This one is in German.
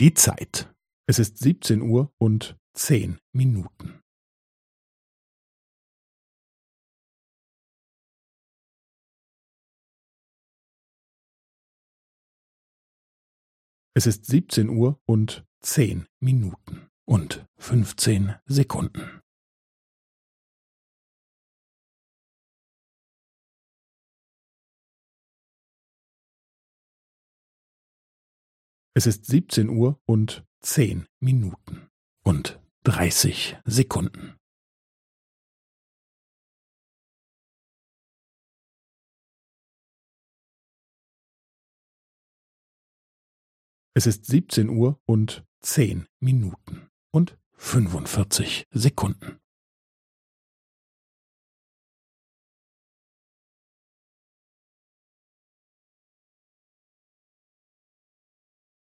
Die Zeit. Es ist siebzehn Uhr und zehn Minuten. Es ist siebzehn Uhr und zehn Minuten und fünfzehn Sekunden. Es ist siebzehn Uhr und zehn Minuten und dreißig Sekunden. Es ist siebzehn Uhr und zehn Minuten und fünfundvierzig Sekunden.